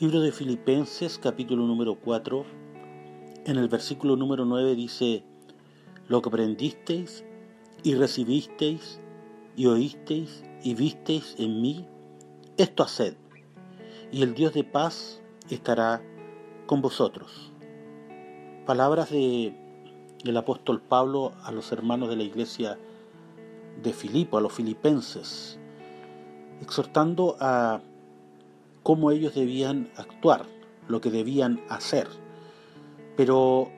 Libro de Filipenses, capítulo número 4, en el versículo número 9 dice, lo que aprendisteis y recibisteis y oísteis y visteis en mí, esto haced, y el Dios de paz estará con vosotros. Palabras de, del apóstol Pablo a los hermanos de la iglesia de Filipo, a los filipenses, exhortando a cómo ellos debían actuar, lo que debían hacer. Pero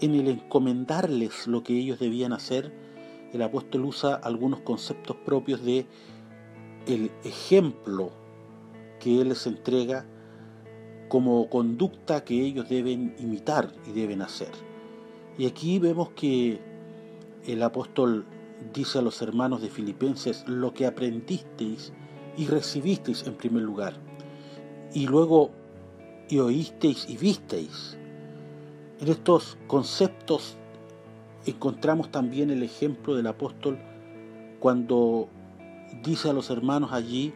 en el encomendarles lo que ellos debían hacer, el apóstol usa algunos conceptos propios de el ejemplo que él les entrega como conducta que ellos deben imitar y deben hacer. Y aquí vemos que el apóstol dice a los hermanos de Filipenses, lo que aprendisteis y recibisteis en primer lugar, y luego y oísteis y visteis. En estos conceptos encontramos también el ejemplo del apóstol cuando dice a los hermanos allí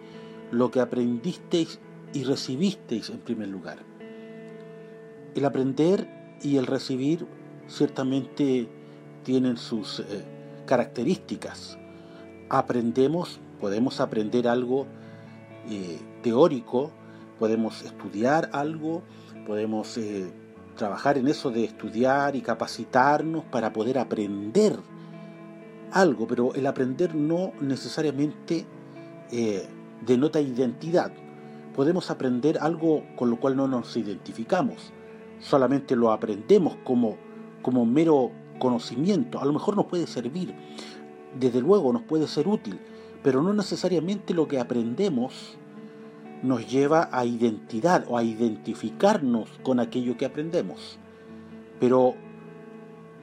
lo que aprendisteis y recibisteis en primer lugar. El aprender y el recibir ciertamente tienen sus eh, características. Aprendemos, podemos aprender algo eh, teórico, podemos estudiar algo, podemos eh, trabajar en eso de estudiar y capacitarnos para poder aprender algo, pero el aprender no necesariamente eh, denota identidad. Podemos aprender algo con lo cual no nos identificamos, solamente lo aprendemos como, como mero conocimiento. A lo mejor nos puede servir, desde luego nos puede ser útil, pero no necesariamente lo que aprendemos nos lleva a identidad o a identificarnos con aquello que aprendemos. Pero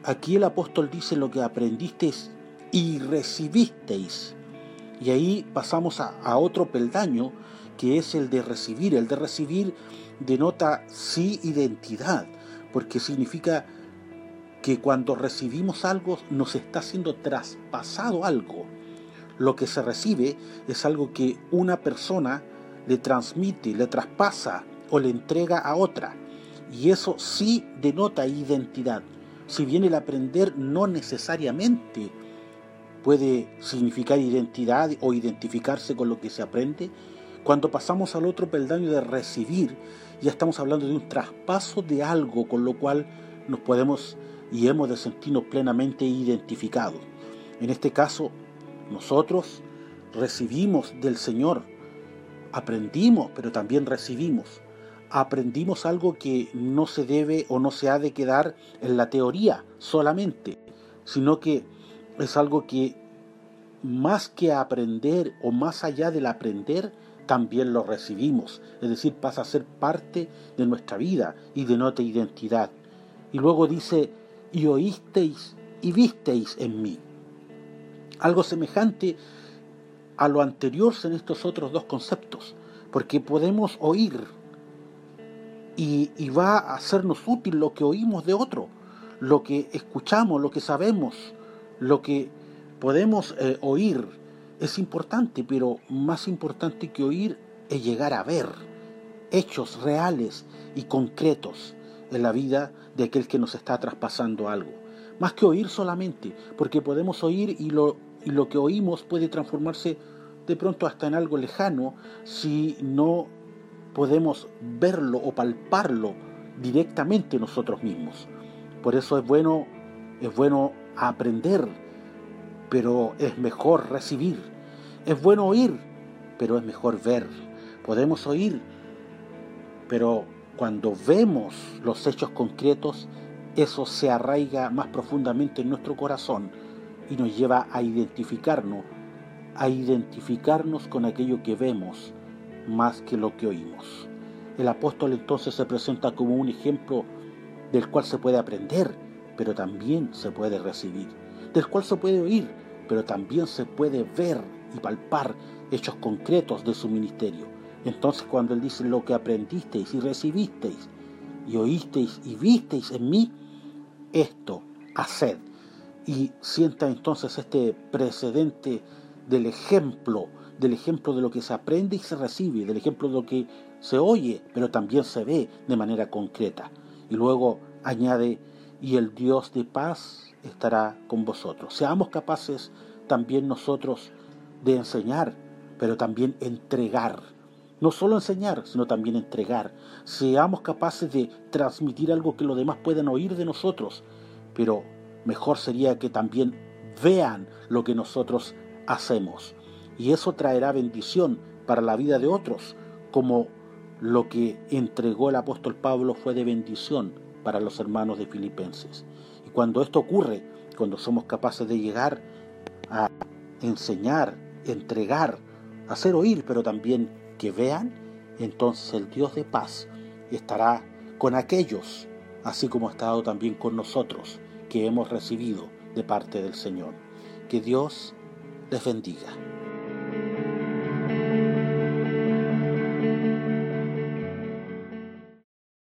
aquí el apóstol dice lo que aprendisteis y recibisteis. Y ahí pasamos a, otro peldaño que es el de recibir. El de recibir denota sí identidad, porque significa que cuando recibimos algo nos está siendo traspasado algo. Lo que se recibe es algo que una persona le transmite, le traspasa o le entrega a otra. Y eso sí denota identidad. Si bien el aprender no necesariamente puede significar identidad o identificarse con lo que se aprende, cuando pasamos al otro peldaño de recibir, ya estamos hablando de un traspaso de algo con lo cual nos podemos y hemos de sentirnos plenamente identificados. En este caso, nosotros recibimos del Señor aprendimos, pero también recibimos. Aprendimos algo que no se debe o no se ha de quedar en la teoría solamente, sino que es algo que más que aprender o más allá del aprender, también lo recibimos. Es decir, pasa a ser parte de nuestra vida y de nuestra identidad. Y luego dice, y oísteis y visteis en mí. Algo semejante a lo anterior en estos otros dos conceptos, porque podemos oír y, va a hacernos útil lo que oímos de otro, lo que escuchamos, lo que sabemos, lo que podemos eh, oír es importante, pero más importante que oír es llegar a ver hechos reales y concretos en la vida de aquel que nos está traspasando algo. Más que oír solamente, porque podemos oír y lo y lo que oímos puede transformarse de pronto hasta en algo lejano si no podemos verlo o palparlo directamente nosotros mismos. Por eso es bueno, es bueno aprender, pero es mejor recibir. Es bueno oír, pero es mejor ver. Podemos oír, pero cuando vemos los hechos concretos, eso se arraiga más profundamente en nuestro corazón y nos lleva a identificarnos, a identificarnos con aquello que vemos más que lo que oímos. El apóstol entonces se presenta como un ejemplo del cual se puede aprender, pero también se puede recibir, del cual se puede oír, pero también se puede ver y palpar hechos concretos de su ministerio. Entonces cuando él dice lo que aprendisteis y recibisteis y oísteis y visteis en mí, esto haced y sienta entonces este precedente del ejemplo del ejemplo de lo que se aprende y se recibe, del ejemplo de lo que se oye, pero también se ve de manera concreta. Y luego añade, y el Dios de paz estará con vosotros. Seamos capaces también nosotros de enseñar, pero también entregar. No solo enseñar, sino también entregar. Seamos capaces de transmitir algo que los demás puedan oír de nosotros, pero mejor sería que también vean lo que nosotros hacemos. Y eso traerá bendición para la vida de otros, como lo que entregó el apóstol Pablo fue de bendición para los hermanos de Filipenses. Y cuando esto ocurre, cuando somos capaces de llegar a enseñar, entregar, hacer oír, pero también que vean, entonces el Dios de paz estará con aquellos, así como ha estado también con nosotros, que hemos recibido de parte del Señor. Que Dios les bendiga.